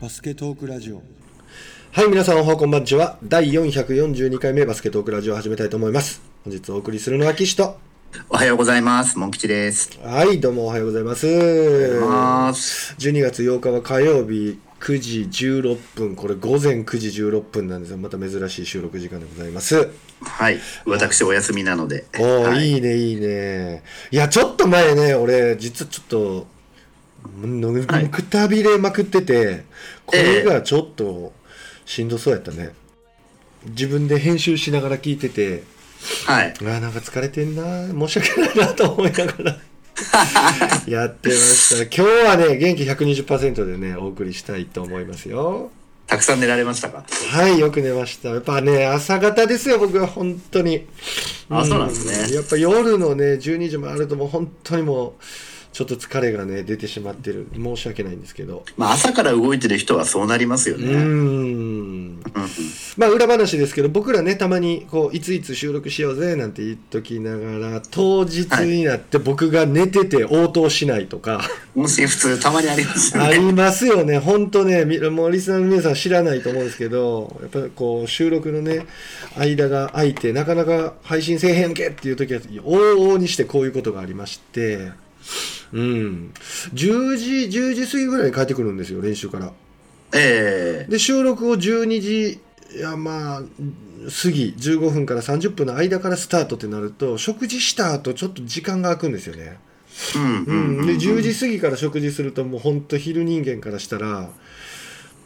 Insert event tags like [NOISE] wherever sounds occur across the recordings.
バスケトークラジオはい、皆さんおはこんばんちは。第442回目バスケットークラジオを始めたいと思います。本日お送りするのは岸と。おはようございます。モン吉です。はい、どうもおはようございます。ます。12月8日は火曜日9時16分、これ午前9時16分なんですが、また珍しい収録時間でございます。はい。私お休みなので。おー、はいいいね、いいね。いや、ちょっと前ね、俺、実はちょっと、のはいくたびれまくってて、これがちょっとしんどそうやったね。自分で編集しながら聞いてて、はい。あーなんか疲れてんな申し訳ないなと思いながら。[LAUGHS] やってました。今日はね元気120%でねお送りしたいと思いますよ。たくさん寝られましたか？はいよく寝ました。やっぱね朝方ですよ僕は本当に。あそうなんですね。やっぱ夜のね12時もあるともう本当にもうちょっと疲れがね出てしまってる。申し訳ないんですけど。まあ朝から動いてる人はそうなりますよね。うーん。まあ裏話ですけど僕らねたまにこういついつ収録しようぜなんて言っときながら当日になって僕が寝てて応答しないとか、音声普通たまにありますよあね。りますよね。本当ねみもうリスナーの皆さん知らないと思うんですけどやっぱりこう収録のね間が空いてなかなか配信せえへんけっていう時は往々にしてこういうことがありましてうん。10時10時過ぎぐらいに帰ってくるんですよ練習から。ええ。で収録を12時いやまあ過ぎ15分から30分の間からスタートってなると食事した後ちょっと時間が空くんですよね、うんううんん。で10時過ぎから食事するともうほんと昼人間からしたら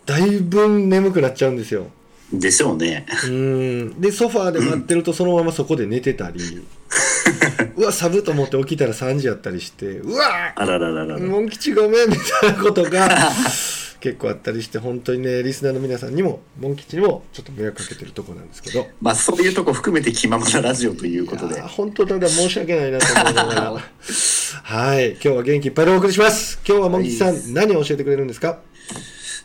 だいぶ眠くなっちゃうんですよ。でしょうね。うん。でソファーで待ってるとそのままそこで寝てたり [LAUGHS] うわ寒いと思って起きたら3時やったりしてうわあららららら。モン吉ごめんみたいなことが [LAUGHS] 結構あったりして本当にねリスナーの皆さんにもモン吉にもちょっと迷惑かけてるところなんですけど。まあそういうとこ含めて気ままなラジオということで。本当ただ申し訳ないなと思いなが。ら [LAUGHS] はい今日は元気いっぱいでお送りします。今日はモン吉さん、はい。何を教えてくれるんですか？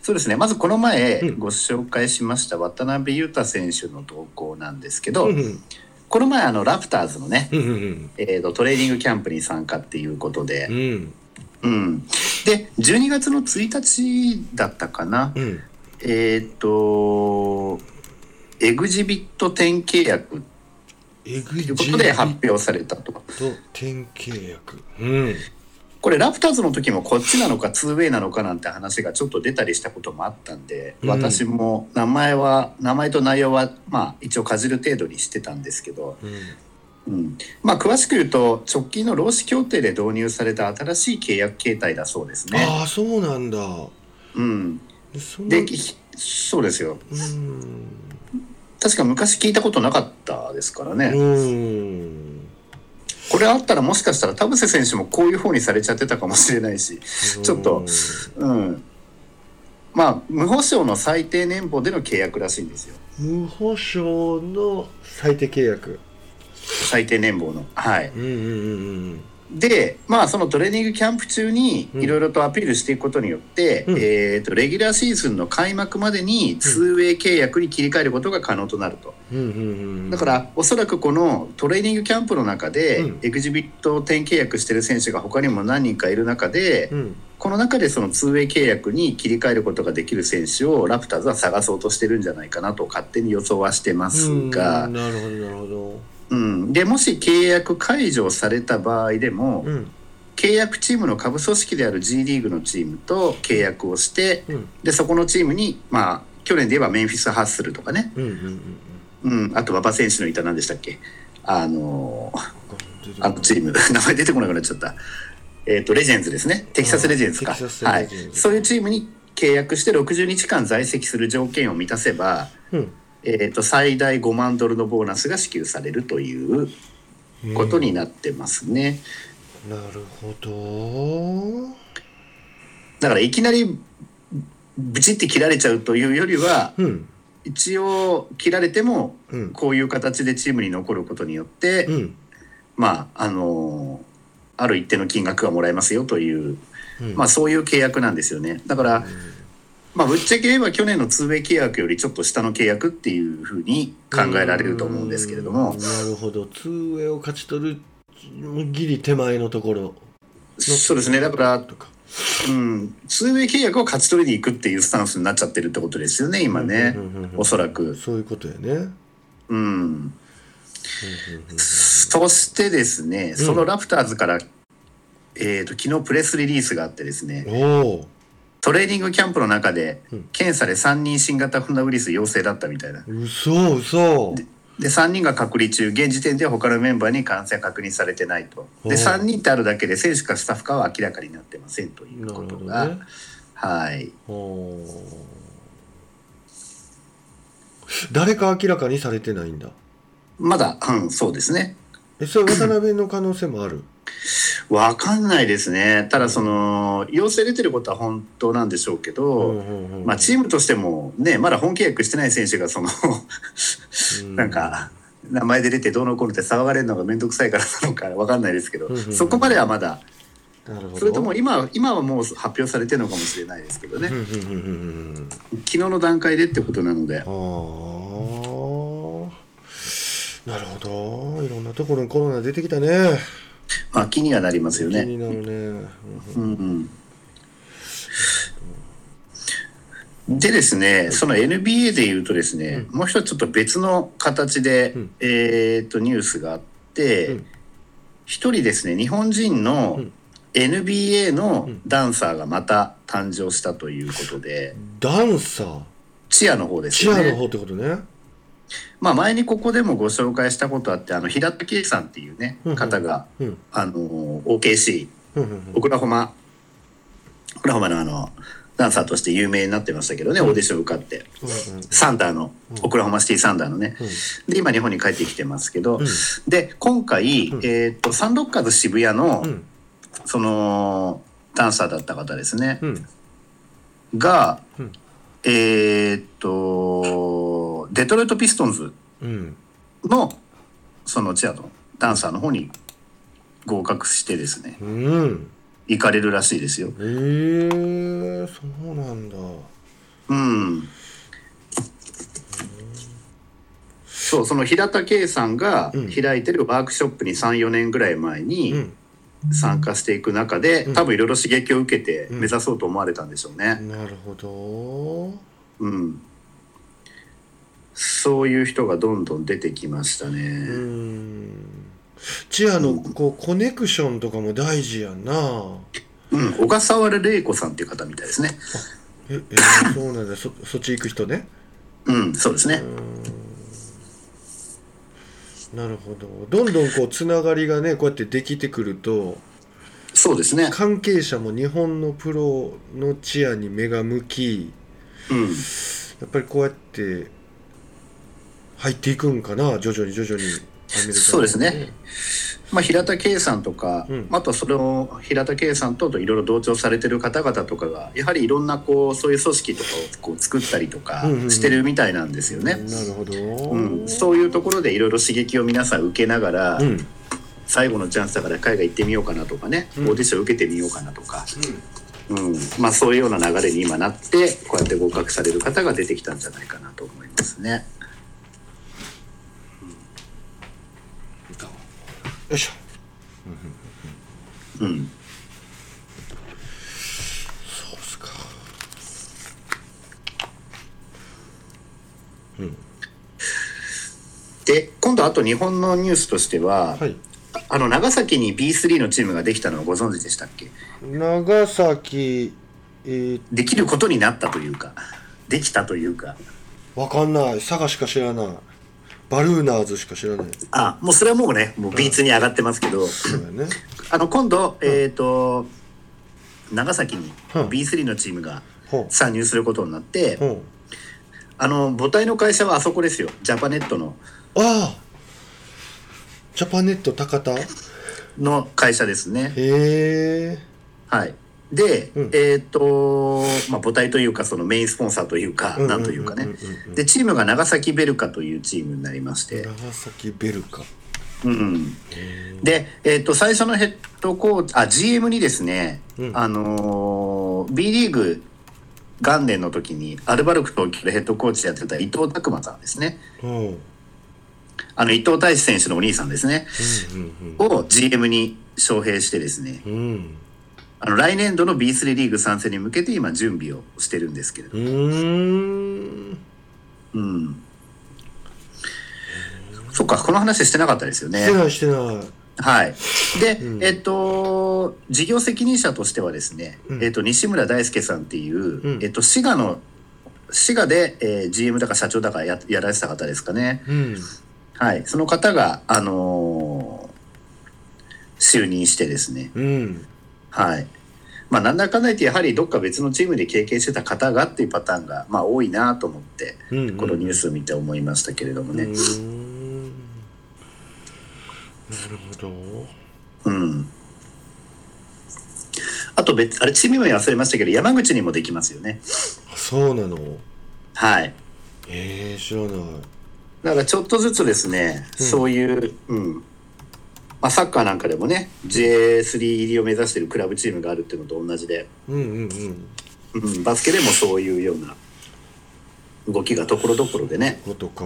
そうですね。まずこの前うん。ご紹介しました渡辺裕太選手の投稿なんですけど、うんうんこの前あのラプターズのね、うんうんえーとトレーニングキャンプに参加っていうことで。う、ん。うん、で12月の1日だったかな、うん。えっ、とエグジビット10契約ということで発表されたと。契約うんこれラプターズの時もこっちなのか 2way なのかなんて話がちょっと出たりしたこともあったんで、うん。私も名前は名前と内容はまあ一応かじる程度にしてたんですけど、うん。うん、まあ詳しく言うと直近の労使協定で導入された新しい契約形態だそうですね。ああそうなんだ。うん、でそうですよ。うん。確か昔聞いたことなかったですからね、うんこれあったらもしかしたら田臥選手もこういう方にされちゃってたかもしれないしちょっとうん。まあ無保証の最低年俸での契約らしいんですよ。無保証の最低契約。最低年俸の。はい。うんうんうんでまあそのトレーニングキャンプ中にうん。いろいろとアピールしていくことによって、うん。えー、とレギュラーシーズンの開幕までに 2way 契約に切り替えることが可能となると。うんだからおそらくこのトレーニングキャンプの中で、うん。エグジビット10契約してる選手が他にも何人かいる中で、うん。この中でその 2way 契約に切り替えることができる選手をラプターズは探そうとしてるんじゃないかなと勝手に予想はしてますが、うんなるほどなるほどうん、でもし契約解除された場合でも、うん。契約チームの下部組織である G リーグのチームと契約をしてうん。でそこのチームにまあ去年で言えばメンフィス・ハッスルとかね、うんうんうんうん、あと馬場選手のいた何でしたっけ？あのうんあのチーム。[LAUGHS] 名前出てこなくなっちゃった。えっ、とレジェンズですね。テキサスレジェンズか。はい。そういうチームに契約して60日間在籍する条件を満たせば、うんえー、と最大5万ドルのボーナスが支給されるということになってますね。なるほど。だからいきなりブチって切られちゃうというよりはうん。一応切られてもうん。こういう形でチームに残ることによって、うん。まああのある一定の金額がもらえますよという、うん。まあ、そういう契約なんですよね。だから、まあ、ぶっちゃけ言えば去年の 2way 契約よりちょっと下の契約っていうふうに考えられると思うんですけれども。うんなるほど。2way を勝ち取るギリ手前のところ。そうですね。だからとか。うん、ツーウェイ契約を勝ち取りに行くっていうスタンスになっちゃってるってことですよね、今ね。おそらく。そういうことやね。うん。そしてですね、そのラプターズから、えっ、と、昨日プレスリリースがあってですね、おおトレーニングキャンプの中でうん、検査で3人新型コロナウイルス陽性だったみたいな。嘘嘘で、3人が隔離中、現時点では他のメンバーに感染確認されてないと。で、おう3人ってあるだけで、選手かスタッフかは明らかになってませんということが、ねはい。誰か明らかにされてないんだまだ、うん、そうですね。えそれ渡辺の可能性もある？わかんないですね。ただ、その、陽性出てることは本当なんでしょうけど、うんうんうんまあ、チームとしてもね、まだ本契約してない選手が、その、うん。なんか、名前で出てどうのこうのって騒がれるのが面倒くさいからなのかわかんないですけどうんうんうん、そこまではまだ、それとも今、今はもう発表されてるのかもしれないですけどね。うん、うんうんうんうん。昨日の段階でってことなので。なるほど。いろんなところにコロナ出てきたねまあ気にはなりますよね。気になるね、うんうん。うん、でですね、その NBA で言うとですね、もう一つちょっと別の形で、うん。えーっとニュースがあってうん、一、人ですね、日本人のうん。NBA のうん。ダンサーがまた誕生したということで、ダンサー？チアの方ですよね。チアの方ってことねまあ前にここでもご紹介したことあって、あの平田圭さんっていうねうん、方が、うん。あの OKC うんうんうん。オクラホマオクラホマのあのダンサーとして有名になってましたけどね、オーディション受かって。うんうん。サンダーの、オクラホマシティサンダーのね。で今日本に帰ってきてますけど、うん。で今回、うん。えーっとサンロッカーズ渋谷の、うん。そのダンサーだった方ですね、うん。が、うん。えーっとデトロイト・ピストンズうん。のそのチアのダンサーの方に合格してですね。うん。行かれるらしいですよ。へえそうなんだ。うん。そう、その平田圭さんがうん。開いてるワークショップに3、4年ぐらい前うにん。参加していく中で、うん。多分いろいろ刺激を受けてうん。目指そうと思われたんでしょうね。なるほど。うん。そういう人がどんどん出てきましたうね。んチアのこうコネクションとかも大事やんなうん。小笠原玲子さんっていう方みたいですね。ええー [LAUGHS] そうなんだそそっち行く人ねうん、そうですね。なるほどどんどんこうつながりがねこうやってできてくるとそうですね。関係者も日本のプロのチアに目が向きうん。やっぱりこうやって入っていくんかな徐々に徐々に。アメリカのそうですね。まあ、平田圭さんとか、うん。あとそれを平田圭さんとといろいろ同調されてる方々とかがやはりいろんなこうそういう組織とかをこう作ったりとかしてるみたいなんですよね。なるほど、うん、そういうところでいろいろ刺激を皆さん受けながら、うん。最後のチャンスだから海外行ってみようかなとかね、うん。オーディション受けてみようかなとか、うん。まあ、そういうような流れに今なってこうやって合格される方が出てきたんじゃないかなと思いますね。よいしょ。うん。そうっすか。で今度あと日本のニュースとしては、はい。あの長崎に B3 のチームができたのをご存知でしたっけ？長崎えー、できることになったというかできたというか。わかんない。佐賀しか知らないバルーナーズしか知らない。あもうそれはもうねもう B2 に上がってますけど、そうやね。あの今度、えっ、と長崎にうん。B3 のチームがほ参入することになって、うほう。あの母体の会社はあそこですよ。ジャパネットの。ああ。ジャパネット高田？への会社ですね。え。はいで、うん。えっ、とまあ母体というかそのメインスポンサーというか、なんというかね、でチームが長崎ベルカというチームになりまして、長崎ベルカ。うん、で、えっと最初のヘッドコーチあ GM にですね、うん。あのー B リーグ元年の時にアルバルク東京でヘッドコーチやってた伊藤拓磨さんですね。うん。うんあの伊藤大志選手のお兄さんですね。うんを GM に招聘してですね。うんあの来年度の B3 リーグ参戦に向けて今準備をしてるんですけれどうーん。うん。そっかこの話してなかったですよね。してないしてない。はい。で、うん。えっと、事業責任者としてはですね、うん。えっと、西村大輔さんっていう、うん。えっと、滋賀の、滋賀で、えー GM だか社長だかややられてた方ですかね。うん。はい。その方が、あのー就任してですね、うんはい。まあ、なんだかんだ言って、やはりどっか別のチームで経験してた方がっていうパターンが、まあ、多いなと思って、うんこのニュースを見て思いましたけれどもね。なるほどうん。あと別、あれ、チーム名忘れましたけど、山口にもできますよね。そうなのはい。えー、知らないだからちょっとずつですね、うんそういう、うん。まあ、サッカーなんかでもね、J3 入りを目指しているクラブチームがあるっていうのと同じで、うんうんうん。うん、バスケでもそういうような動きがところどころでね、ことか。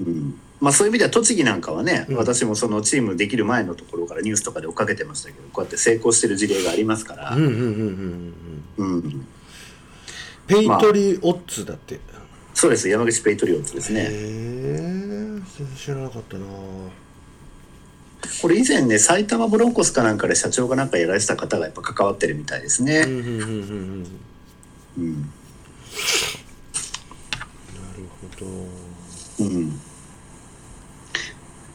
うん。まあそういう意味では栃木なんかはね、うん。私もそのチームできる前のところからニュースとかで追っかけてましたけど、こうやって成功してる事例がありますから。うん、うんうんうんうん。うん。ペイトリオッツだって、そうです、山口ペイトリオッツですへね。え全然知らなかったなこれ以前ね、埼玉ブロンコスかなんかで社長がなんかやられてた方がやっぱ関わってるみたいですね。うんうんうんうんうん。うん。なるほど。うん。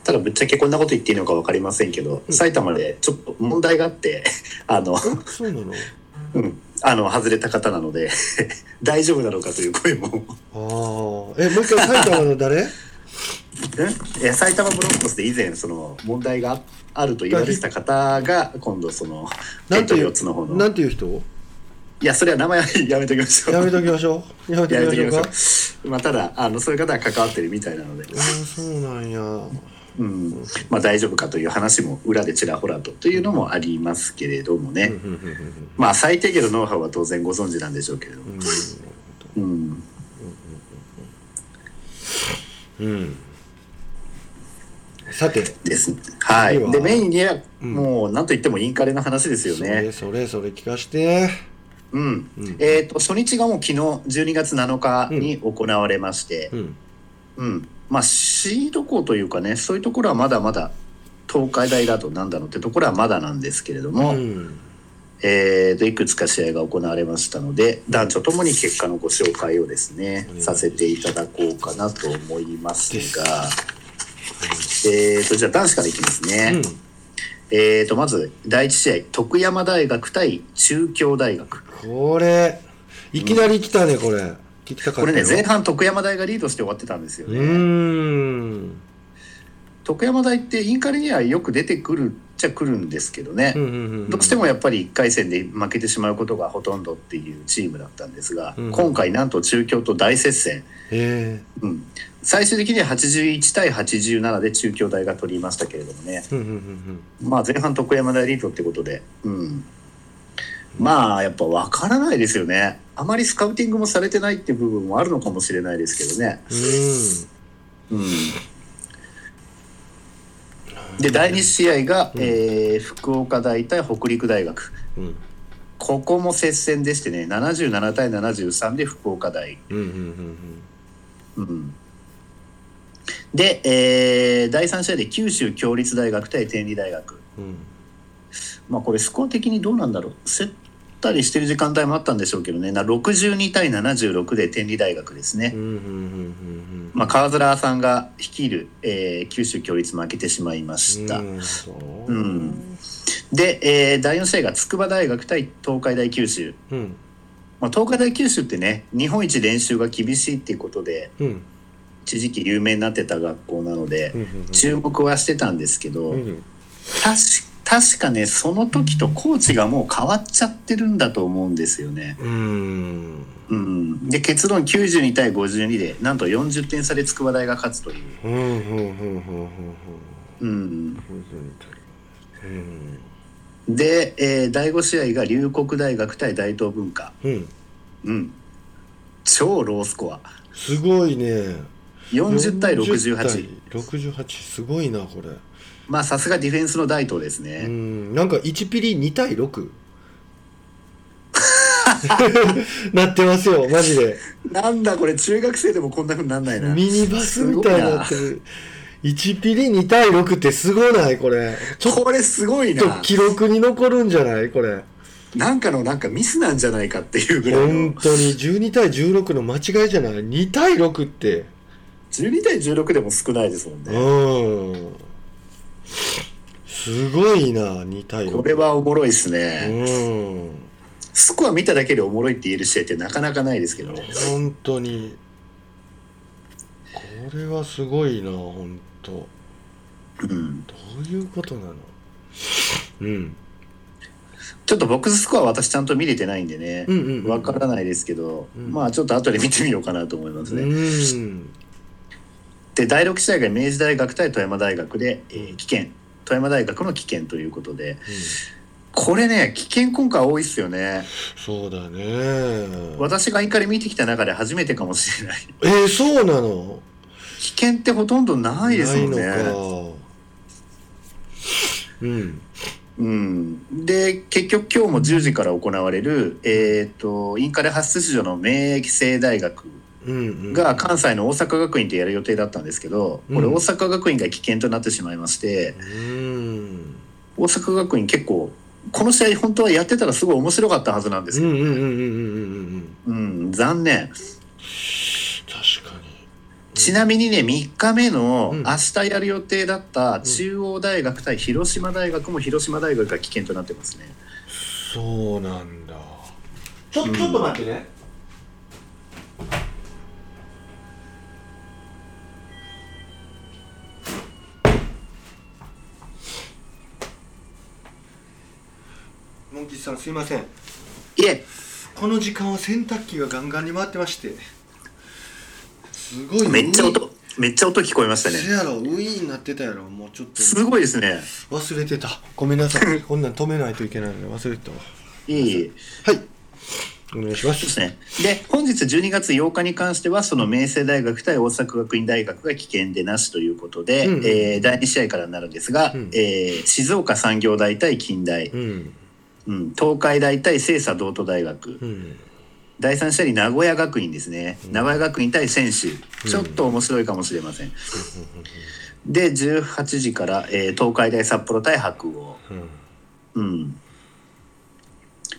ただぶっちゃけこんなこと言っていいのか分かりませんけど、うん。埼玉でちょっと問題があって、あの、え？そうなの？[LAUGHS] うん、あの、外れた方なので、[LAUGHS] 大丈夫なのかという声も。ああえもう一回埼玉の誰？[LAUGHS] え？埼玉ブロンコスで以前その問題があると言われてた方が今度そのなんていうなんていう人？いやそれは名前は [LAUGHS] やめときましょう。やめときましょう。やめときましょうまあただあのそういう方が関わってるみたいなので、そうなんや。うん。まあ、大丈夫かという話も裏でちらほらとというのもありますけれどもね、まあ最低限のノウハウは当然ご存知なんでしょうけれども、うんうん、うん。うんさて。ですね。はい。でメインにはうん。もう何と言ってもインカレの話ですよそね。れそれそれ聞かして。うん。うん。えー、と初日がもう昨日12月7日に行われまして、うん。うん、まあシード校というかねそういうところはまだまだ東海大だとなんだろうってところはまだなんですけれども、うん。えーといくつか試合が行われましたので男女ともに結果のご紹介をですねさせていただこうかなと思いますが、えーとじゃあ男子からいきますね。うんえーとまず第一試合徳山大学対中京大学。これいきなり来たねこれ聞きたかったこれねよ前半徳山大がリードして終わってたんですよね。徳山大ってインカレにはよく出てくるっちゃくるんですけどね、どうしてもやっぱり1回戦で負けてしまうことがほとんどっていうチームだったんですが、うん。今回なんと中京と大接戦、へうん、最終的には81対87で中京大が取りましたけれどもね、まあ、前半徳山大リードってことで、うん、まあやっぱ分からないですよね。あまりスカウティングもされてないっていう部分もあるのかもしれないですけどね。うん。うんで第2試合が、うんえー福岡大対北陸大学。うん。ここも接戦でしてね77対73で福岡大、で、えー第3試合で九州共立大学対天理大学。うん。まあこれスコア的にどうなんだろう？競ったりしてる時間帯もあったんでしょうけどね。な62対76で天理大学ですね。まあ、川面さんが率いる、えー九州共立負けてしまいました。うんで、えー第4試合が筑波大学対東海大九州。うん。まあ、東海大九州ってね、日本一練習が厳しいっていうことで、うん。一時期有名になってた学校なので注目はしてたんですけど、うん。確確かね、その時とコーチがもう変わっちゃってるんだと思うんですよね。うんうん、で、結論92対52で、なんと40点差で筑波大が勝つという。で、えー第5試合が龍谷大学対大東文化。うんうん。超ロースコア。すごいね40対40 68。対68すごいなこれまあさすがディフェンスの大東ですうね。ん。なんか1ピリ2対6 [LAUGHS] なってますよマジで。なんだこれ中学生でもこんなふうになんないな。ミニバスみたいになってる。1ピリ2対6ってすごないこれ。ちょっこれすごいとな記録に残るんじゃないこれ。なんかのなんかミスなんじゃないかっていうぐらいの。本当に。12対16の間違いじゃない？2対6って。12対16でも少ないですもんね。うんすごいな2対6これはおもろいですうねん。スコア見ただけでおもろいって言える試合ってなかなかないですけどね。本当に。これはすごいな本当。うんどういうことなの？うん。ちょっとボックススコア私ちゃんと見れてないんでね。うんうんうん。わからないですけど、うん。まあちょっと後で見てみようかなと思いますね。うんで第6試合が明治大学対富山大学で、えー危険。富山大学の危険ということで。これね危険今回多いっすよね。そうだね。私がインカレ見てきた中で初めてかもしれない。えー、そうなの？危険ってほとんどないですもんね。うん。うん、で結局今日も10時から行われる、えー、とインカレ初出場の明星大学うんうんが関西の大阪学院でやる予定だったんですけど、これ大阪学院が危険となってしまいまして、大阪学院結構この試合本当はやってたらすごい面白かったはずなんですけどね残念。確かに、ちなみにね3日目の明日やる予定だった中央大学対広島大学も広島大学が危険となってますね。そうなんだ。ちょちょっと待ってね、うんさんすいません。いえ。この時間は洗濯機がガンガンに回ってまして。すごいめっちゃ音めっちゃ音聞こえましたね。せやろウィーンなってたやろ。もうちょっと。すごいですね。忘れてた。ごめんなさい。こんなん止めないといけないので忘れてたわ。いえいえ。はい。お願いします。すね。で、本日12月8日に関しては、その明星大学対大阪学院大学が危険でなしということで、うんうんえー第2試合からになるんですが、うん。えー静岡産業大対近大、うんうん、東海大対清佐道都大学、うん。第3試合に名古屋学院ですね、名古屋学院対専修、ちょっと面白いかもしれません。で、18時から、えー東海大札幌対白鴎。うん。うん。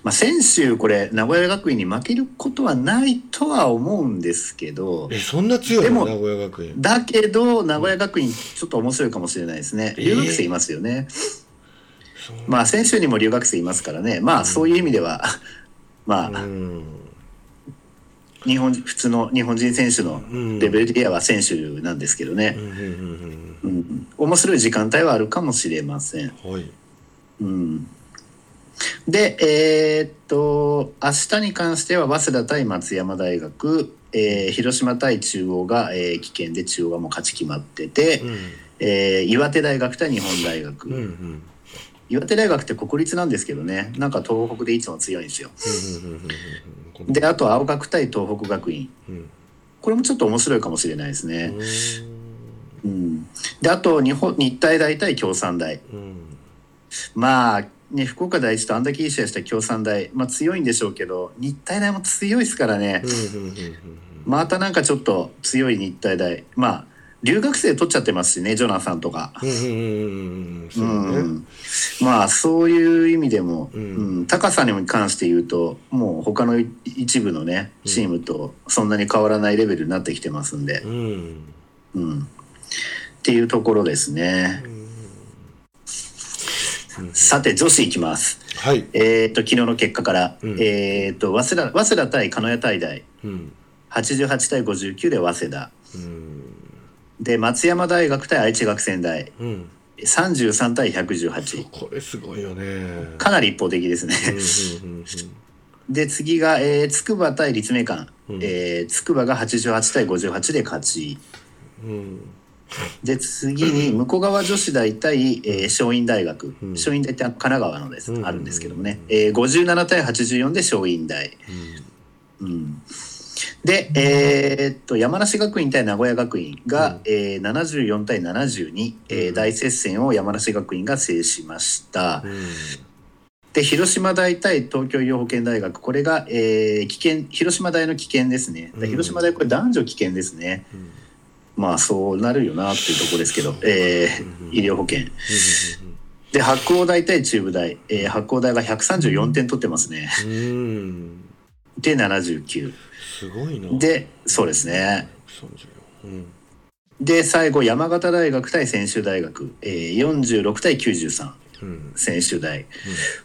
まあ、先週これ名古屋学院に負けることはないとは思うんですけど。えそんな強いでもの名古屋学院。だけど名古屋学院ちょっと面白いかもしれないですね。えー。留学生いますよね、そうまあ先週にも留学生いますからね。まあそういう意味では [LAUGHS] まあうん。日本普通の日本人選手のうん。レベルで言えば選手なんですけどね。う、んうんうんうん、面白い時間帯はあるかもしれません。うんはい。うん、で、えーっと明日に関しては早稲田対松山大学、えー広島対中央が、えー危険で中央がもう勝ち決まってて、うん。えー岩手大学対日本大学、うんうんうん岩手大学って国立なんですけどね。なんか東北でいつも強いんですよ。であと青学対東北学院。うん。これもちょっと面白いかもしれないですね。うん。うん、であと日本日体大対京産大。うん。まあね福岡第一とあんだけいい試合した京産大、まあ、強いんでしょうけど日体大も強いですからね。またなんかちょっと強い日体大。まあ留学生取っちゃってますしねジョナサンとか、うんまあそういう意味でも、ううんん高さに関して言うともう他の一部のねチームとそんなに変わらないレベルになってきてますんで、うん。うん、っていうところですね。さて女子いきます。はい。えー、と昨日の結果から、うん。えー、と早稲田早稲田対鹿屋大大。うん。88対59で早稲田。うんで松山大学対愛知学専大。うん。33対118これすごいよね。かなり一方的ですね。うんうんうんで次が、えー、筑波対立命館、うん。えー、筑波が88対58で勝ち。うん。で次に向こう側女子大対、えー、松陰大学、うん。松陰大って神奈川のです、うんあるんですけどもね、えー、57対84で松陰大、うん。うん、で、えーっと山梨学院対名古屋学院が、うん。えー、74対72、えーうん。大接戦を山梨学院が制しました。うん。で広島大対東京医療保険大学これが、えー、危険広島大の危険ですね。で広島大これ男女危険ですね、うん。まあそうなるよなっていうところですけど、えー、医療保険。で八甲大対中部大、えー、八甲大が134点取ってますね。で79すごいな。でそうですね。34うん。で最後山形大学対専修大学、えー、46対93うん。専修大。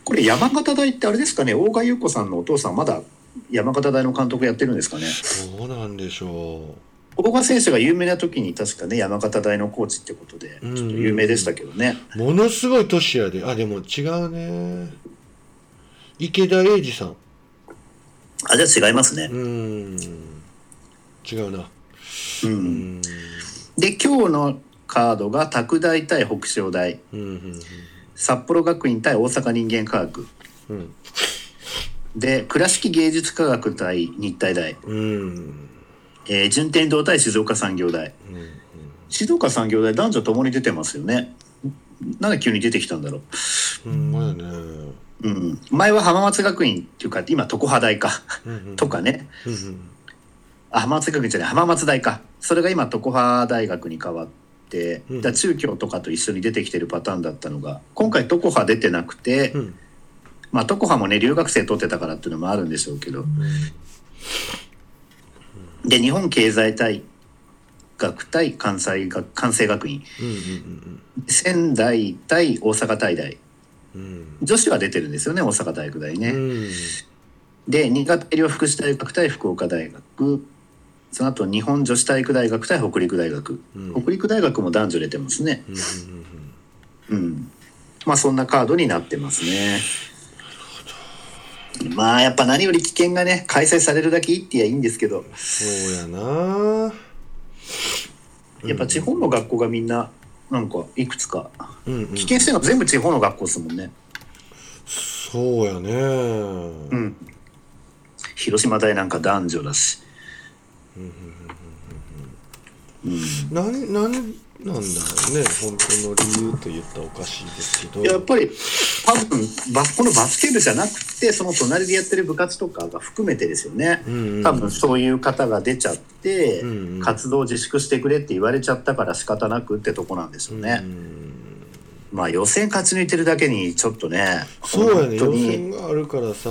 これ山形大ってあれですかね？大賀優子さんのお父さんまだ山形大の監督やってるんですかね？どうなんでしょ大賀選手が有名な時に確かね山形大のコーチってことでちうん。ょっと有名でしたけどね、うものすごい年やで。あでも違うね。池田英二さんあじゃあ違いますね。う、ん。違うな。ううん。んで今日のカードが拓大対北昇大。うんうん札幌学院対大阪人間科学。うん。で倉敷芸術科学対日体大、うん。えー順天堂対静岡産業大。うん静岡産業大男女ともに出てますよね。なんで急に出てきたんだろう。んまだねう、うん、前は浜松学院っていうか今常葉大か。うんうん。とかね。うんうん。あ浜松学院じゃない。浜松大か。それが今常葉大学に変わって、うん。だ中京とかと一緒に出てきてるパターンだったのが今回常葉出てなくて、うん。まあ常葉もね留学生取ってたからっていうのもあるんでしょうけど。で日本経済大学対関西学関西学院。うんうん。仙台対大阪大大女子は出てるんですよね大阪大学大ね。うん。で新潟医療福祉大学対福岡大学。その後日本女子体育大学対北陸大学、うん。北陸大学も男女出てますね。うんまあそんなカードになってますね。まあやっぱ何より危険がね開催されるだけいいって言えばいいんですけど。そうやな。やっぱ地方の学校がみんななんかいくつか。うんうん。危険してるのは全部地方の学校ですもんね。そうやね。うん。広島大なんか男女だし。うん。なんなんだろうね。本当の理由と言ったらおかしいですけど。やっぱり多分バこのバスケ部じゃなくてその隣でやってる部活とかが含めてですよね。うんうん。多分そういう方が出ちゃって、うんうん。活動自粛してくれって言われちゃったから仕方なくってとこなんでしょうね、うん。まあ予選勝ち抜いてるだけにちょっとねそうやね。予本当に。選があるからさ。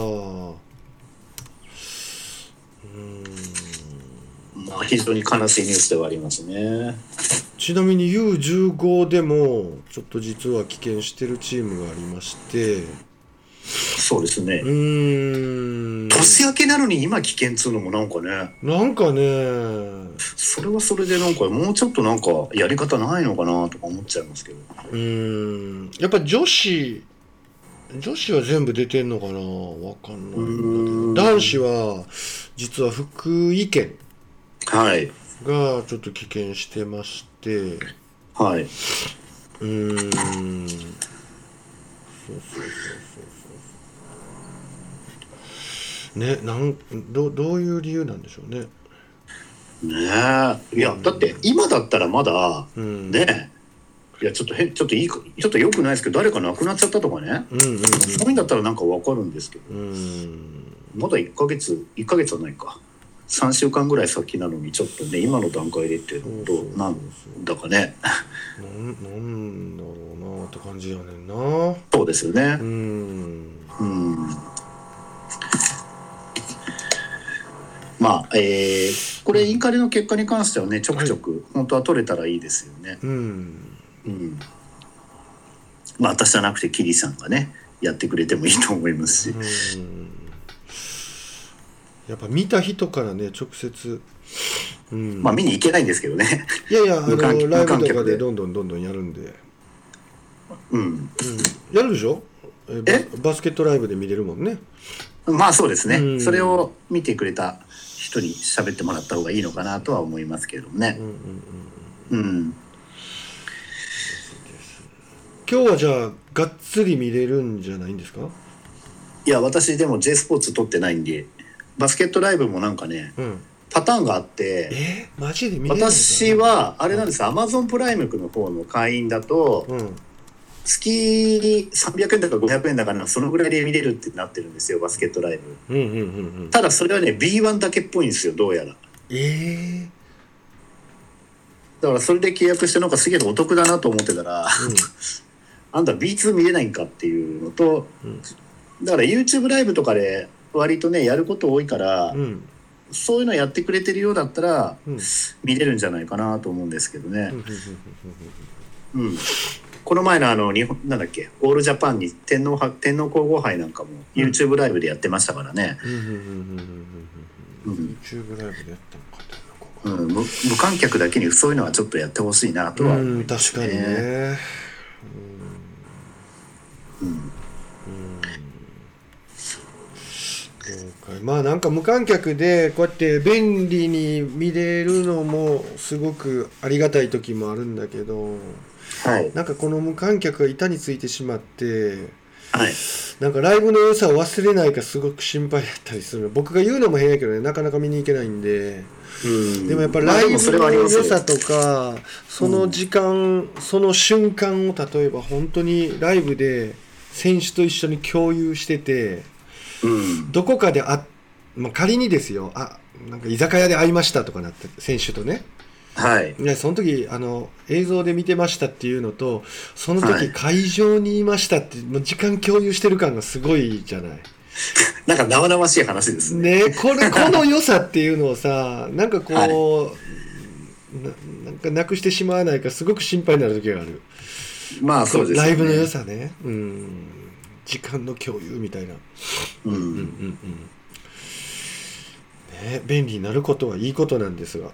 まあ、非常に悲しいニュースではありますねちなみに U15 でもちょっと実は棄権してるチームがありまして。そうですね、うーん。年明けなのに今危険っつうのもなんかね。なんかね。それはそれでなんかもうちょっとなんかやり方ないのかなとか思っちゃいますけど。うーん。やっぱ女子女子は全部出てんのかなわかんない男子は実は福井県。はいがちょっと棄権してまして。はい。うーん。そうそうそうそうねなんどどういう理由なんでしょうね。ねえ。いやだって今だったらまだうん。ねいやちょっと変ちょっといいかちょっと良くないですけど誰か亡くなっちゃったとかね。うんうんそういうんだったらなんかわかるんですけど。うん。うんまだ1ヶ月1ヶ月はないか3週間ぐらい先なのにちょっとね今の段階でってどうなんだかね。なんだろうなって感じやねんな。そうですよね。うん。うん。まあえーこれインカレの結果に関してはねちょくちょく本当は取れたらいいですよね。うん。うん、まあ私じゃなくてキリさんがねやってくれてもいいと思いますし。うんやっぱ見た人からね直接うん。まあ見に行けないんですけどね。いやいやあのライブとかででどんどんどんどんやるんで、うん。うん、やるでしょ？ええ？ババスケットライブで見れるもんね。まあそうですね。うん。それを見てくれた人に喋ってもらった方がいいのかなとは思いますけれどもね。うん。うんうんうん。今日はじゃあがっつり見れるんじゃないんですか？いや私でも J スポーツ取ってないんでバスケットライブもなんかねうん。パターンがあってえ？ー、マジで私はあれなんですアマゾンプライムの方の会員だとうん。月300円だか500円だかなそのぐらいで見れるってなってるんですよバスケットライブ。うんうんうんうん。ただそれはね B1 だけっぽいんですよどうやら。ええだからそれで契約してなんかすげえお得だなと思ってたら、[LAUGHS] あんた B2 見れないんかっていうのと、うん。だから YouTube ライブとかで割とねやること多いから、うん。うんそういうのやってくれてるようだったらうん。見れるんじゃないかなと思うんですけどね。うん、うん、この前のあの日本なんだっけオールジャパンに天皇は天皇皇后杯なんかも YouTube ライブでやってましたからね、うん。うん。うん。うん。うん。うんうん YouTube ライブでやったのかうん、無無観客だけにそういうのはちょっとやってほしいなとは思うんいます確かにね。うん。了解まあなんか無観客でこうやって便利に見れるのもすごくありがたい時もあるんだけどはい。なんかこの無観客が板についてしまってはい。なんかライブの良さを忘れないかすごく心配だったりする。僕が言うのも変やけどねなかなか見に行けないんで。うん。でもやっぱまあライブの良さとかその時間、その瞬間を例えば本当にライブで選手と一緒に共有しててうん。どこかであ、まあ、仮にですよあなんか居酒屋で会いましたとかなって選手とね。はい。いやその時あの映像で見てましたっていうのとそのはい。時会場にいましたって、もう時間共有してる感がすごいじゃない。[LAUGHS] なんか生々しい話ですね。ねこれこの良さっていうのをさ [LAUGHS] なんかこう、ななんかなくしてしまわないかすごく心配になる時がある、まあそうですよね。ライブの良さね。うん時間の共有みたいな。うん、うんうんうん。ね便利になることはいいことなんですが、ま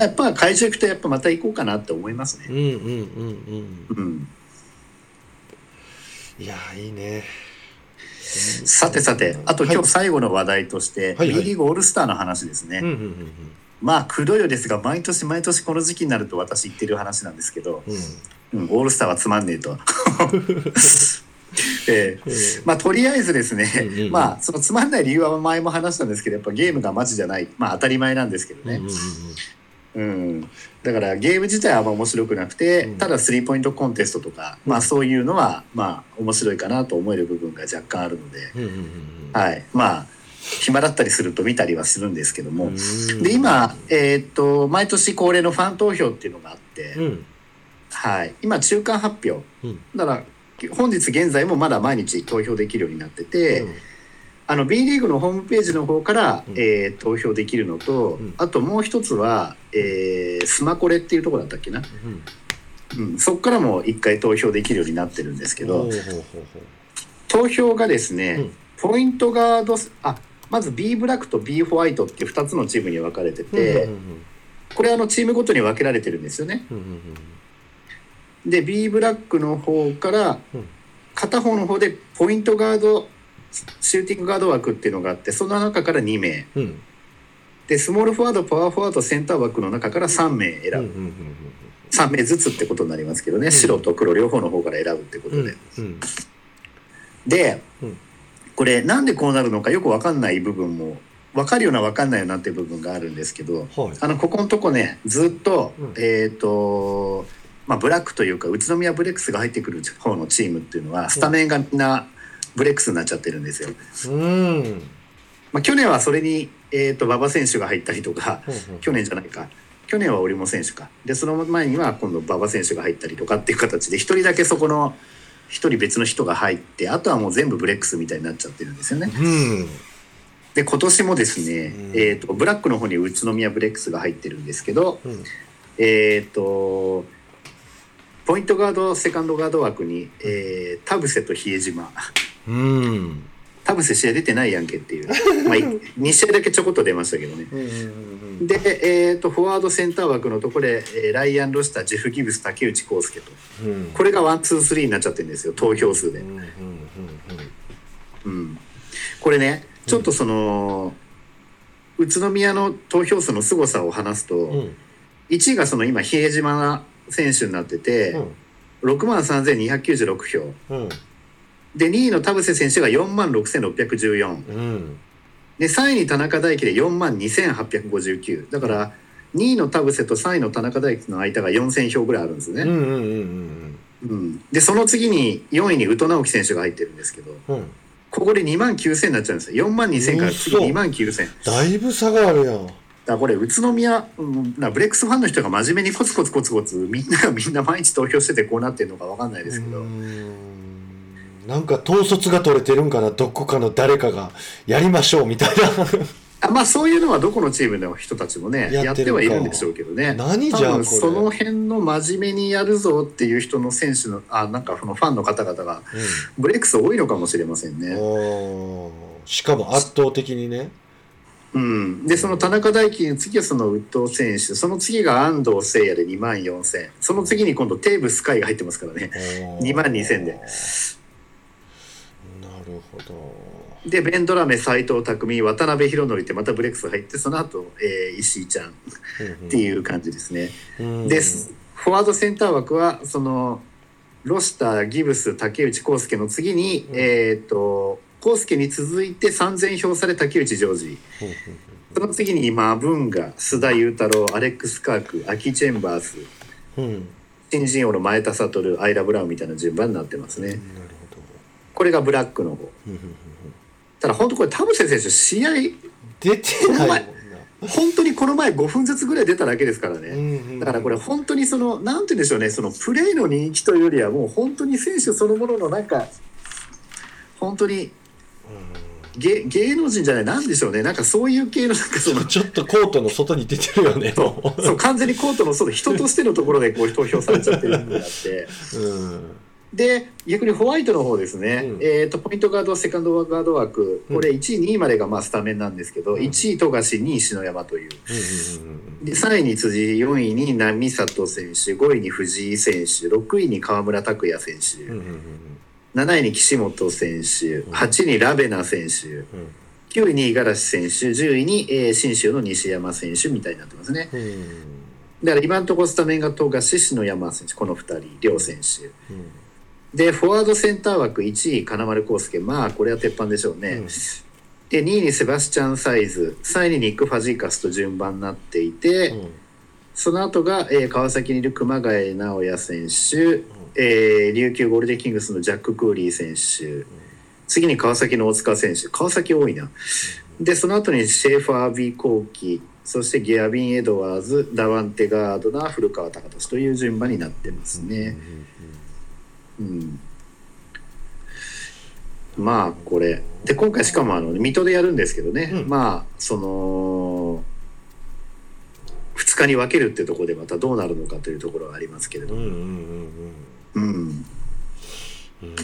あ、やっぱ会場行くとやっぱまた行こうかなって思いますうん、ね。うんうんうんうん。うん。いやーいいね。さてさてあと今はい。日最後の話題として、はいはい。B リーグオールスターの話ですね、うんうんうんまあくどいようですが毎年毎年この時期になると私言ってる話なんですけど、うんうん、オールスターはつまんねえと。[LAUGHS] ええ。うん。まあとりあえずですね、うんうんうん。まあそのつまんない理由は前も話したんですけどやっぱゲームがマジじゃない。まあ当たり前なんですけどね、うんだからゲーム自体はあんま面白くなくて、うん。ただスリーポイントコンテストとか、まあそういうのはまあ面白いかなと思える部分が若干あるので、はい。まあ暇だったりすると見たりはするんですけども、うん。で今、えーっと毎年恒例のファン投票っていうのがあって、うんはい、今中間発表。うん。だから本日現在もまだ毎日投票できるようになってて、うん。あの B リーグのホームページの方から、うん。えー投票できるのと、うん。あともう一つは、えースマコレっていうところだったっけな、うん。うん、そこからも一回投票できるようになってるんですけど、投票がですね、うん。ポイントガードあまず B ブラックと B ホワイトっていう2つのチームに分かれてて、うんうんこれあのチームごとに分けられてるんですよね。うんうんで B ブラックの方からうん。片方の方でポイントガードシューティングガード枠っていうのがあってその中から2名。うん。うんでスモールフォワードパワーフォワードセンター枠の中から3名選ぶ、うんうん3名ずつってことになりますけどね、ん。白と黒両方の方から選ぶってことうんで、うん。で、うん。これなんでこうなるのかよく分かんない部分も分かるような分かんないようなっていう部分があるんですけどはい。あのここのとこねずっと,、うん。えっ、とまあブラックというか宇都宮ブレックスが入ってくる方のチームっていうのはスタメンがみんなブレックスになっちゃってるんですよ。うん。まあ、去年はそれに、えー、と馬場選手が入ったりとかほうほう去年じゃないか。去年は織茂選手か。でその前には今度馬場選手が入ったりとかっていう形で一人だけそこの一人別の人が入ってあとはもう全部ブレックスみたいになっちゃってるんですよね。うん。で今年もですね、うん。えー、とブラックの方に宇都宮ブレックスが入ってるんですけど、うん。えっ、とポイントガードセカンドガード枠に、えー田臥と比江島。うん。田臥試合出てないやんけっていう、[LAUGHS] まあ、2試合だけちょこっと出ましたけどね。うんで、えー、とフォワードセンター枠のところで、えーライアン・ロシタージェフ・ギブス竹内康介と。うん。これが one two three になっちゃってるんですよ投票数で。う、んうんうん、これねちょっとその、宇都宮の投票数の凄さを話すと、うん。うん1位がその今比江島選手になってて、6万3296票。うん。で2位の田臥選手が4万6614うん。で3位に田中大輝で4万2859だから2位の田臥と3位の田中大輝の間が4000票ぐらいあるんですね。うんうんうんうん、でその次に4位に宇都直樹選手が入ってるんですけどうん。ここで2万9000になっちゃうんですよ。4万2000から次嘘。2万9000だいぶ差があるやんだこれ宇都宮、うん、なブレックスファンの人が真面目にコツコツコツコツみんながみんな毎日投票しててこうなってるのかわかんないですけど、なんか統率が取れてるんかなどこかの誰かがやりましょうみたいあまあそういうのはどこのチームの人たちもねやってはいるんでしょうけどね。何じゃその辺の真面目にやるぞっていう人の選手のあなんかそのファンの方々がな、ブレックス多いのかもしれませんうんね。しかも圧倒的にねうん、でその田中大輝の次はその宇藤選手。その次が安藤誠也で2万4000その次に今度テーブス海が入ってますからね。おー。2万2000で。なるほど。でベンドラメ斎藤匠渡辺宏典ってまたブレックス入ってその後、えー石井ちゃん。っていう感じですね。うんでフォワードセンター枠はそのロシターギブス竹内康介の次に、うん。えっ、と康介に続いて3000票され竹内ジョージ。その次にマブンガ須田雄太郎アレックス・カークアキ・チェンバースうんうん新人王の前田悟アイラ・ブラウンみたいな順番になってますね。なるほこれがブラックの方。ただ本当これ田臥選手試合出てない本当にこの前5分ずつぐらい出ただけですからね、だからこれ本当にそのなんて言うんでしょうねそのプレーの人気というよりはもう本当に選手そのもののなんか本当に芸芸能人じゃないなんでしょうね。なんかそういう系のなんかそのちょっとコートの外に出てるよね。もそう完全にコートの外人としてのところでこう投票されちゃってるんであって。ううん。で逆にホワイトの方ですね、うん。えー、とポイントガードセカンドガード枠。これ1位2位までがまあスタメンなんですけど、うん。1位富樫2位篠山という。うんうんうんで3位に辻4位に波里選手5位に藤井選手6位に川村拓也選手、うんうんうん7位に岸本選手ん。8位にラベナ選手うん。9位に五十嵐選手10位に、えー信州の西山選手みたいになってますね。うん。だから今のところスタメンが富樫篠山選手この2人両選手。うん。でフォワードセンター枠1位金丸康介。まあこれは鉄板でしょうね、うん。で2位にセバスチャン・サイズ。3位にニック・ファジーカスと順番になっていて、うん。その後が、えー川崎にいる熊谷直也選手、えー琉球ゴールデンキングスのジャック・クーリー選手。次に川崎の大塚選手。川崎多いな。でその後にシェーファー・ビー・コーキ。そしてギャビン・エドワーズ。ダワンテ・ガードナー古川隆俊という順番になってますね。うんまあこれ。で今回しかもあの水戸でやるんですけどね、うん。まあその2日に分けるっていうところでまたどうなるのかというところがありますけれども、うんうんうんうんうん、うん。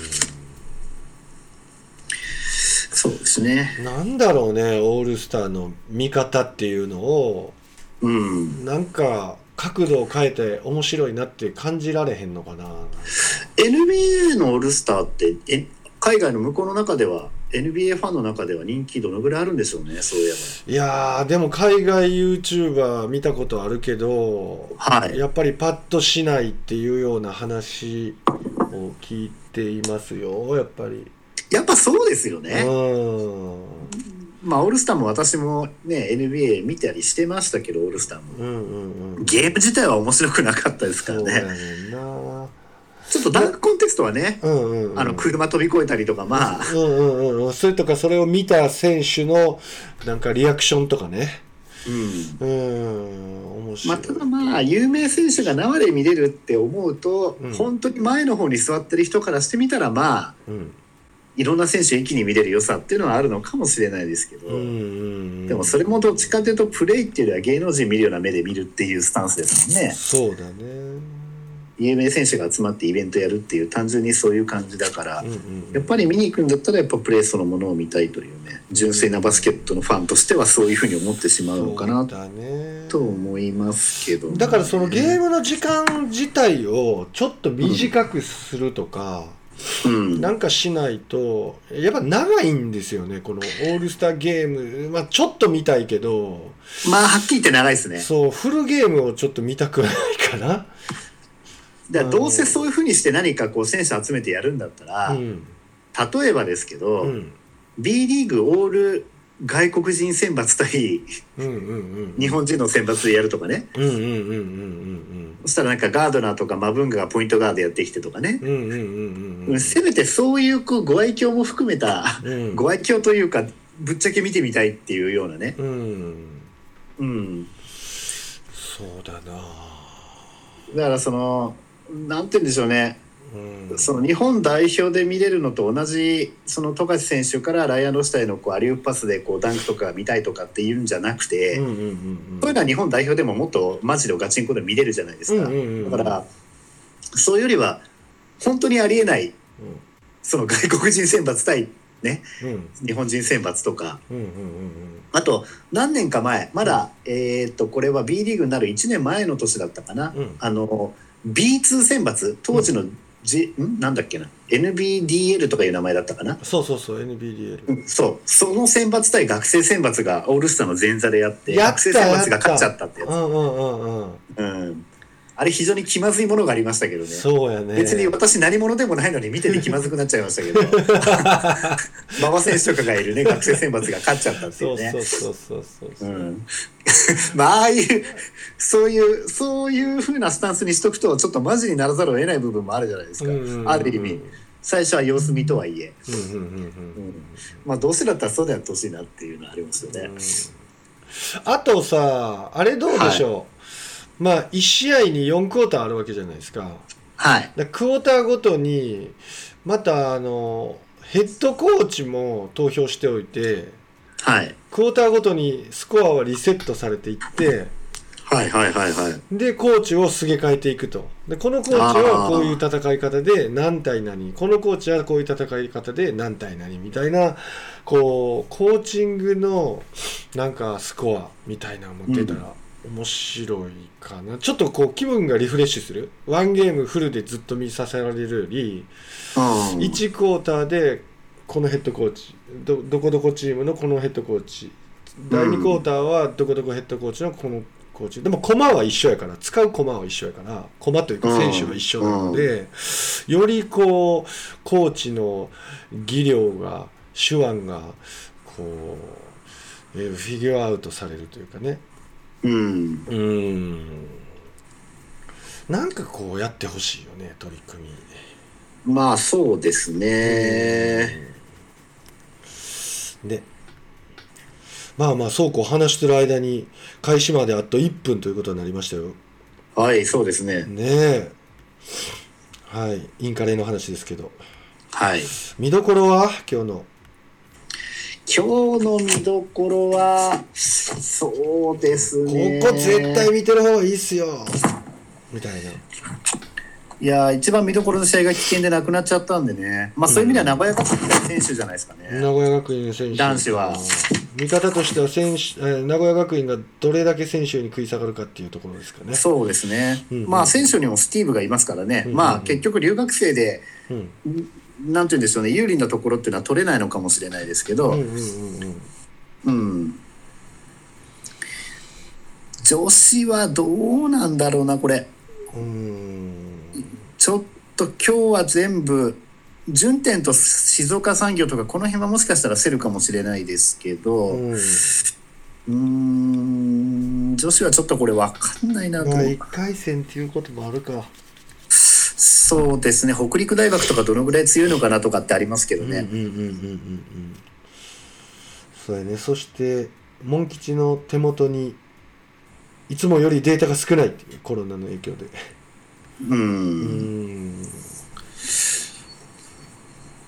そうですね。なんだろうねオールスターの見方っていうのをうんなんか角度を変えて面白いなって感じられへんのかな NBA のオールスターってえ海外の向こうの中では NBA ファンの中では人気どのぐらいあるんでしょうねそういえいやーでも海外 YouTuber 見たことあるけどばはい。やっぱりパッとしないっていうような話を聞いていますよやっぱり。やっぱそうですようね、ん。まあオールスターも私もね NBA 見たりしてましたけどオールスターも。うんうんうん。ゲーム自体は面白くなかったですからねちょっとダンクコンテストはねうんうんうん。あの車飛び越えたりとかまあ。うんうんうん。うんそれとかそれを見た選手のなんかリアクションとかね。うん。うん。面白い、まあ、ただまあ有名選手が生で見れるって思うと、うん。本当に前の方に座ってる人からしてみたらまあうん。いろんな選手一気に見れる良さっていうのはあるのかもしれないですけど、うんうんうん。でもそれもどっちかというとプレーっていうよりは芸能人見るような目で見るっていうスタンスですもんね。そうだね有名選手が集まってイベントやるっていう単純にそういう感じだから、うんうんやっぱり見に行くんだったらやっぱプレーそのものを見たいというね純粋なバスケットのファンとしてはそういうふうに思ってしまうのかなと思いますけど。ね、だからそのゲームの時間自体をちょっと短くするとか、うん。なんかしないとやっぱ長いんですよねこのオールスターゲーム、まあ、ちょっと見たいけど。まあはっきり言って長いですね。そうフルゲームをちょっと見たくないかな。だからどうせそういうふうにして何かこう選手集めてやるんだったら、うん例えばですけど、うん。B リーグオール外国人選抜対うん [LAUGHS] 日本人の選抜でやるとかね。そしたらなんかガードナーとかマブンガがポイントガードやってきてとかね、せめてそういうこうご愛嬌も含めたうん。ご愛嬌というかぶっちゃけ見てみたいっていうようなね。うん。うん。そうだなだからそのなんて言うんでしょうね。うん。その日本代表で見れるのと同じその富樫選手からライアン・ロシターへのこうアリウープパスでこうダンクとか見たいとかっていうんじゃなくて、うんうんうんそういうのは日本代表でももっとマジでガチンコで見れるじゃないですか、うんうんうんだからそういうよりは本当にありえないその外国人選抜対ねうん。うん日本人選抜とか。うんうんうんあと何年か前まだ、えーっとこれは B リーグになる1年前の年だったかな、うん。あの B2 選抜？当時の、G ん。なんだっけな？NBDL とかいう名前だったかな、そうそうそう NBDL うんそう。その選抜対学生選抜がオールスターの前座でやってやった。学生選抜が勝っちゃったってやつ、うんうんうんうん。うん、あれ非常に気まずいものがありましたけどね。そうやね。別に私何者でもないのに見てて気まずくなっちゃいましたけど。[LAUGHS] 馬場選手とかがいるね学生選抜が勝っちゃったっていそううねそうそうそうそうそう。うん。[LAUGHS] まあああいうそういうそういう風なスタンスにしとくとちょっとマジにならざるを得ない部分もあるじゃないですか、ある意味。最初は様子見とはいえ、まあどうせだったらそうでやってほしいなっていうのはありますよね、あとさあれどうでしょう、まあ1試合に4クォーターあるわけじゃないですか。はい。だクォーターごとにまたあのヘッドコーチも投票しておいてはい。クォーターごとにスコアはリセットされていってはいはいはいはい。でコーチをすげ替えていくと。でこのコーチはこういう戦い方で何対何。このコーチはこういう戦い方で何対何。みたいなこうコーチングのなんかスコアみたいなのも出たら面白いかな、ちょっとこう気分がリフレッシュする。ワンゲームフルでずっと見させられるよりうん。1クォーターでこのヘッドコーチどどこどこチームのこのヘッドコーチ。第2クォーターはどこどこヘッドコーチのこのコーチ。でも駒は一緒やから使う駒は一緒やから駒というか選手は一緒なので、よりこうコーチの技量が手腕がこう、えーフィギュアアウトされるというかねうん。うん。なんかこうやってほしいよね取り組み。まあそうですね。でまあまあそうこう話してる間に開始まであと1分ということになりましたよ。はいそうですね。ねえ。はい。インカレの話ですけど。はい。見どころは？今日の今日の見どころはそうですこね。こ絶対見てる方がいいっすよ。みたいな。いやー一番見どころの試合が危険でなくなっちゃったんでね。まあそういう意味では名古屋学院選手じゃないですかね、名古屋学院の選手。男子は。見方としては選手、えー名古屋学院がどれだけ選手に食い下がるかっていうところですかね。そうですね、うんうん。まあ選手にもスティーブがいますからね、うんうん。まあ結局留学生でうんなんて言うんでしょうね。有利なところっていうのは取れないのかもしれないですけど、うんうん女子はどうなんだろうなこれ。ちょっと今日は全部順天と静岡産業とかこの辺はもしかしたら競るかもしれないですけどううん女子はちょっとこれ分かんないなと、まあ1回戦っていうこともあるかそうですね。北陸大学とかどのぐらい強いのかなとかってありますけどね、うんうんうんうんそうやね。そしてモン吉の手元にいつもよりデータが少ないっていうコロナの影響で。うん。うん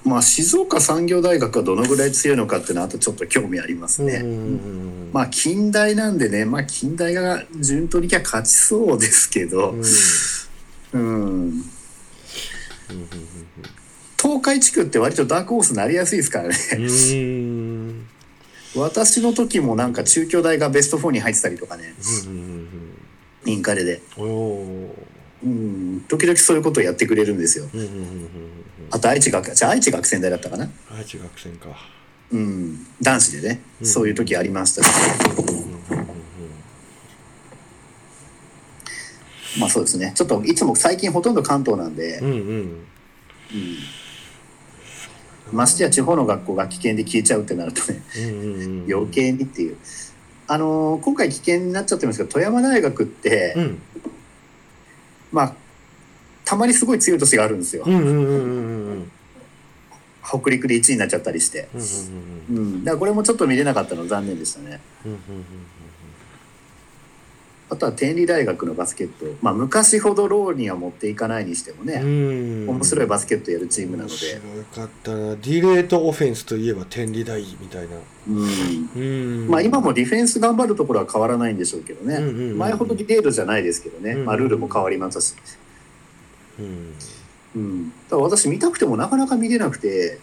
まあ静岡産業大学がどのぐらい強いのかっていうのはあとちょっと興味ありますね、まあ近代なんでねまあ近代が順当にきゃ勝ちそうですけど。うん。うん東海地区って割とダークホースになりやすいですからね。うん。私の時もなんか中京大がベスト4に入ってたりとかね。うんインカレで。うん時々そういうことをやってくれるんですよ。うんうんうんうんうん。あと愛知学じゃあ愛知学専大だったかな。愛知学生か。うん。男子でねうん。そういう時ありましたし、まあそうですね。ちょっといつも最近ほとんど関東なんで、うんうん。うん。ましてや地方の学校が危険で消えちゃうってなるとねうんうんうん。余計にっていう。あのー今回危険になっちゃってますけど富山大学って、うん。まあたまにすごい強い年があるんですよ、うんうんうんうんうん北陸で1位になっちゃったりして、うんうんうん、だからこれもちょっと見れなかったの残念でしたね。うんうんあとは天理大学のバスケット。まあ昔ほどローには持っていかないにしてもね、うん。面白いバスケットやるチームなの面で、白かったな。ディレートオフェンスといえば天理大みたいな。うん。うん。まあ今もディフェンス頑張るところは変わらないんでしょうけどね、前ほどディレートじゃないですけどね、うんまあ、ルールも変わりましたし、うん。うん、だから私見たくてもなかなか見れなくて、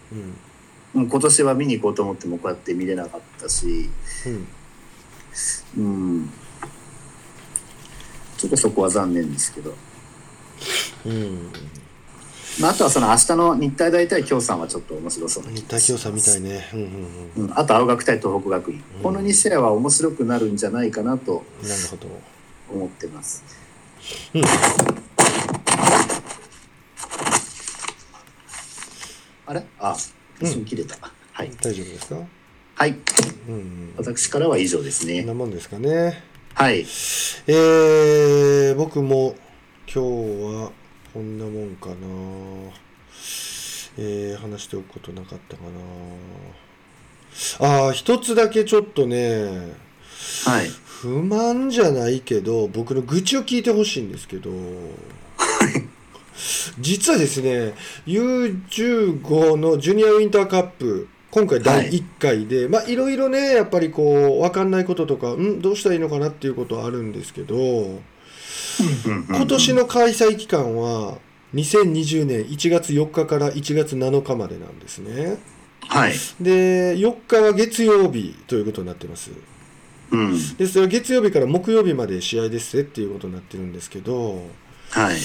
うん。うん、今年は見に行こうと思ってもこうやって見れなかったし、うん。うん、ちょっとそこは残念ですけど、うん。まあ、あとはその明日の日体大対京さんはちょっと面白そうな日体共産みたいね。うんうんうん。うん、あと青学対東北学院、うん。この2試合は面白くなるんじゃないかなとなるほど。思ってます。うん。あれ？あうん一瞬切れた、はい、大丈夫ですか？はい、うんうん。私からは以上ですこんねなもんですかねはい。えー、僕も今日はこんなもんかな。えー、話しておくことなかったかな。ああ一つだけちょっとねはい。不満じゃないけど僕の愚痴を聞いてほしいんですけど。実はですね U15 のジュニアウィンターカップ今回第1回で、まあいろいろねやっぱりこう分かんないこととかん？どうしたらいいのかなっていうことはあるんですけど今年の開催期間は2020年1月4日から1月7日までなんですね。はい、で4日は月曜日ということになってます。うん、でそれは月曜日から木曜日まで試合ですぜっていうことになってるんですけどはい。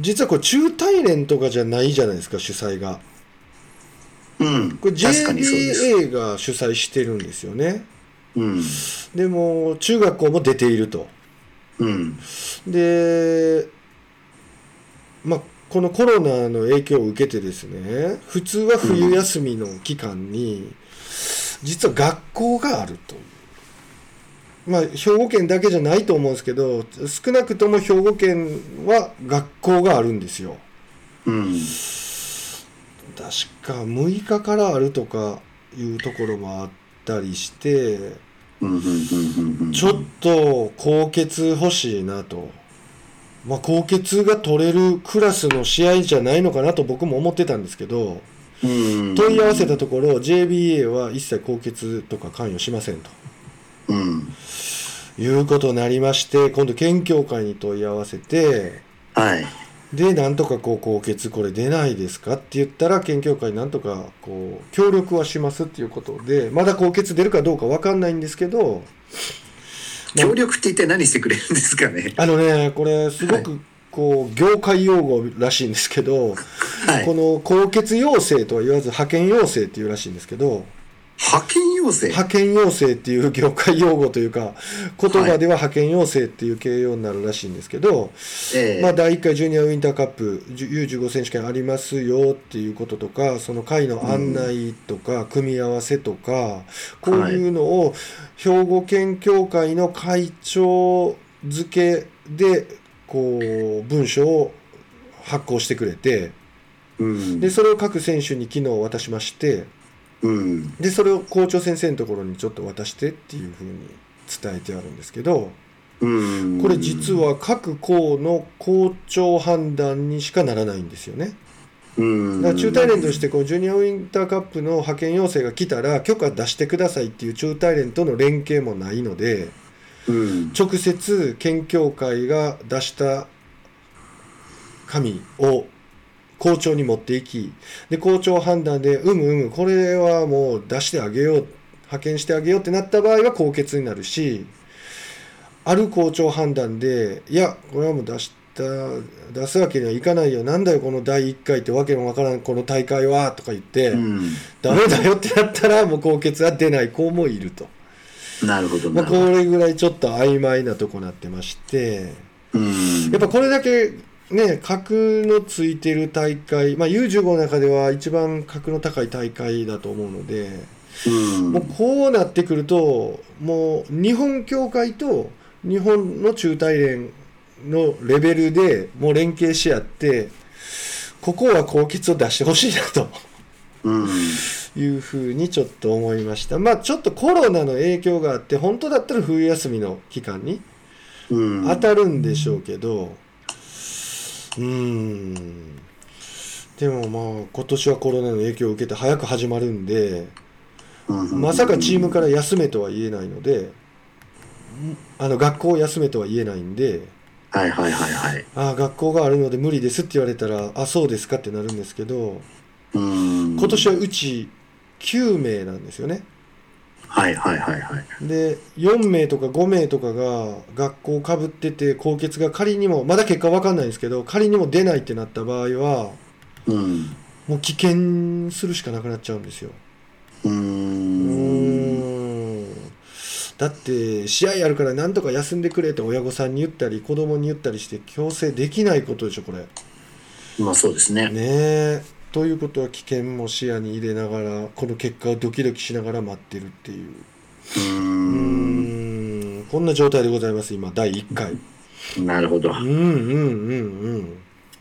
実はこれ中大連とかじゃないじゃないですか主催がうん。これ JBA が主催してるんですよね。うん。でも中学校も出ていると。うん。でまあこのコロナの影響を受けてですね普通は冬休みの期間に実は学校があると。いうまあ兵庫県だけじゃないと思うんですけど少なくとも兵庫県は学校があるんですよ。うん確か6日からあるとかいうところもあったりしてちょっと高血欲しいなと。まあ、高血が取れるクラスの試合じゃないのかなと僕も思ってたんですけどうん。問い合わせたところ JBA は一切高血とか関与しませんと。うん。いうことになりまして今度県協会に問い合わせてはいでなんとかこう高血これ出ないですかって言ったら県協会なんとかこう協力はしますっていうことでまだ高血出るかどうか分かんないんですけど協力って言って何してくれるんですかね？あのねこれすごくこう業界用語らしいんですけど、はい。この高血要請とは言わず派遣要請っていうらしいんですけど派遣要請。派遣要請っていう業界用語というか言葉では派遣要請っていう形容になるらしいんですけど、ええ。まあ、第1回ジュニアウィンターカップ U15 選手権ありますよっていうこととかその会の案内とか組み合わせとか、こういうのを兵庫県協会の会長付けでこう文書を発行してくれてうん。でそれを各選手に昨日渡しましてうんでそれを校長先生のところにちょっと渡してっていうふうに伝えてあるんですけど。うんこれ実は各校の校長判断にしかならないんですよね。うんだから中大連としてこうジュニアウィンターカップの派遣要請が来たら許可出してくださいっていう中大連との連携もないのでうん直接県協会が出した紙を校長に持っていきで校長判断でうむうむこれはもう出してあげよう派遣してあげようってなった場合は高血になるしある校長判断でいやこれはもう出した出すわけにはいかないよ。なんだよこの第1回ってわけのわからんこの大会はとか言って、うん。ダメだよってなったらもう高血は出ない子もいると、なるほど。これぐらいちょっと曖昧なとこなってまして。うん。やっぱこれだけね格のついてる大会、まあ、U15 の中では一番格の高い大会だと思うので、うんもうこうなってくるともう日本協会と日本の中大連のレベルでもう連携し合ってここは高血を出してほしいなと。うんいうふうにちょっと思いました。まあちょっとコロナの影響があって、本当だったら冬休みの期間にうん当たるんでしょうけど、うーん。でもまあ今年はコロナの影響を受けて早く始まるんで、うんまさかチームから休めとは言えないので、あの学校を休めとは言えないんで、はいはいはいはいああ、学校があるので無理ですって言われたら、あ、そうですかってなるんですけど、うん今年はうち9名なんですよね。はいはいはいはいで4名とか5名とかが学校かぶってて高血が仮にもまだ結果わかんないんですけど仮にも出ないってなった場合はうんもう棄権するしかなくなっちゃうんですよ。ううーんんだって試合あるからなんとか休んでくれって親御さんに言ったり子供に言ったりして強制できないことでしょこれ。まあそうですねねえ。ということは危険も視野に入れながらこの結果をドキドキしながら待ってるっていう。うんこんな状態でございます今第1回。んなるほどうんうんうんうん。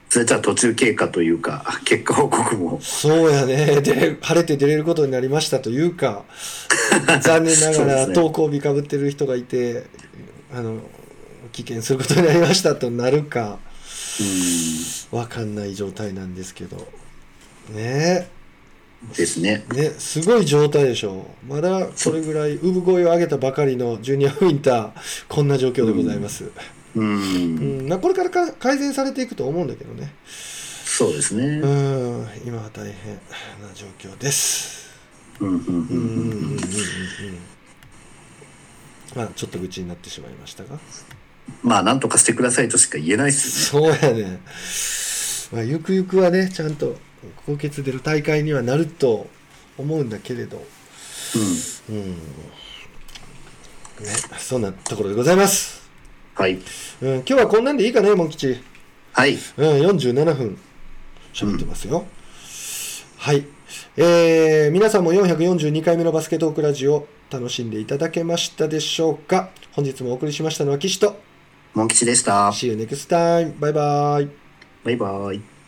それじゃあ途中経過というか結果報告もそうやね。で、晴れて出れることになりましたというか、[LAUGHS] 残念ながら登校日かぶってる人がいて、あの、危険することになりましたとなるか、うわかんない状態なんですけど。ねですね。ね、すごい状態でしょう。まだそれぐらい産声を上げたばかりのジュニアウィンター、こんな状況でございます。うん。うんまあ、これからか改善されていくと思うんだけどね。そうですね。うん、今は大変な状況です。うんうんうんうんうんうん。まあ、ちょっと愚痴になってしまいましたが。まあ、なんとかしてくださいとしか言えないっすね。そうやね。まあ、ゆくゆくはね、ちゃんと高血出る大会にはなると思うんだけれど。うん。ね、そんなところでございます。はいうん、今日はこんなんでいいかね、モン吉。はいうん、47分喋ってますよ。はい。えー皆さんも442回目のバスケトークラジオ楽しんでいただけましたでしょうか？本日もお送りしましたのは岸と。モン吉でした See you next time. バイバイ。バイバイ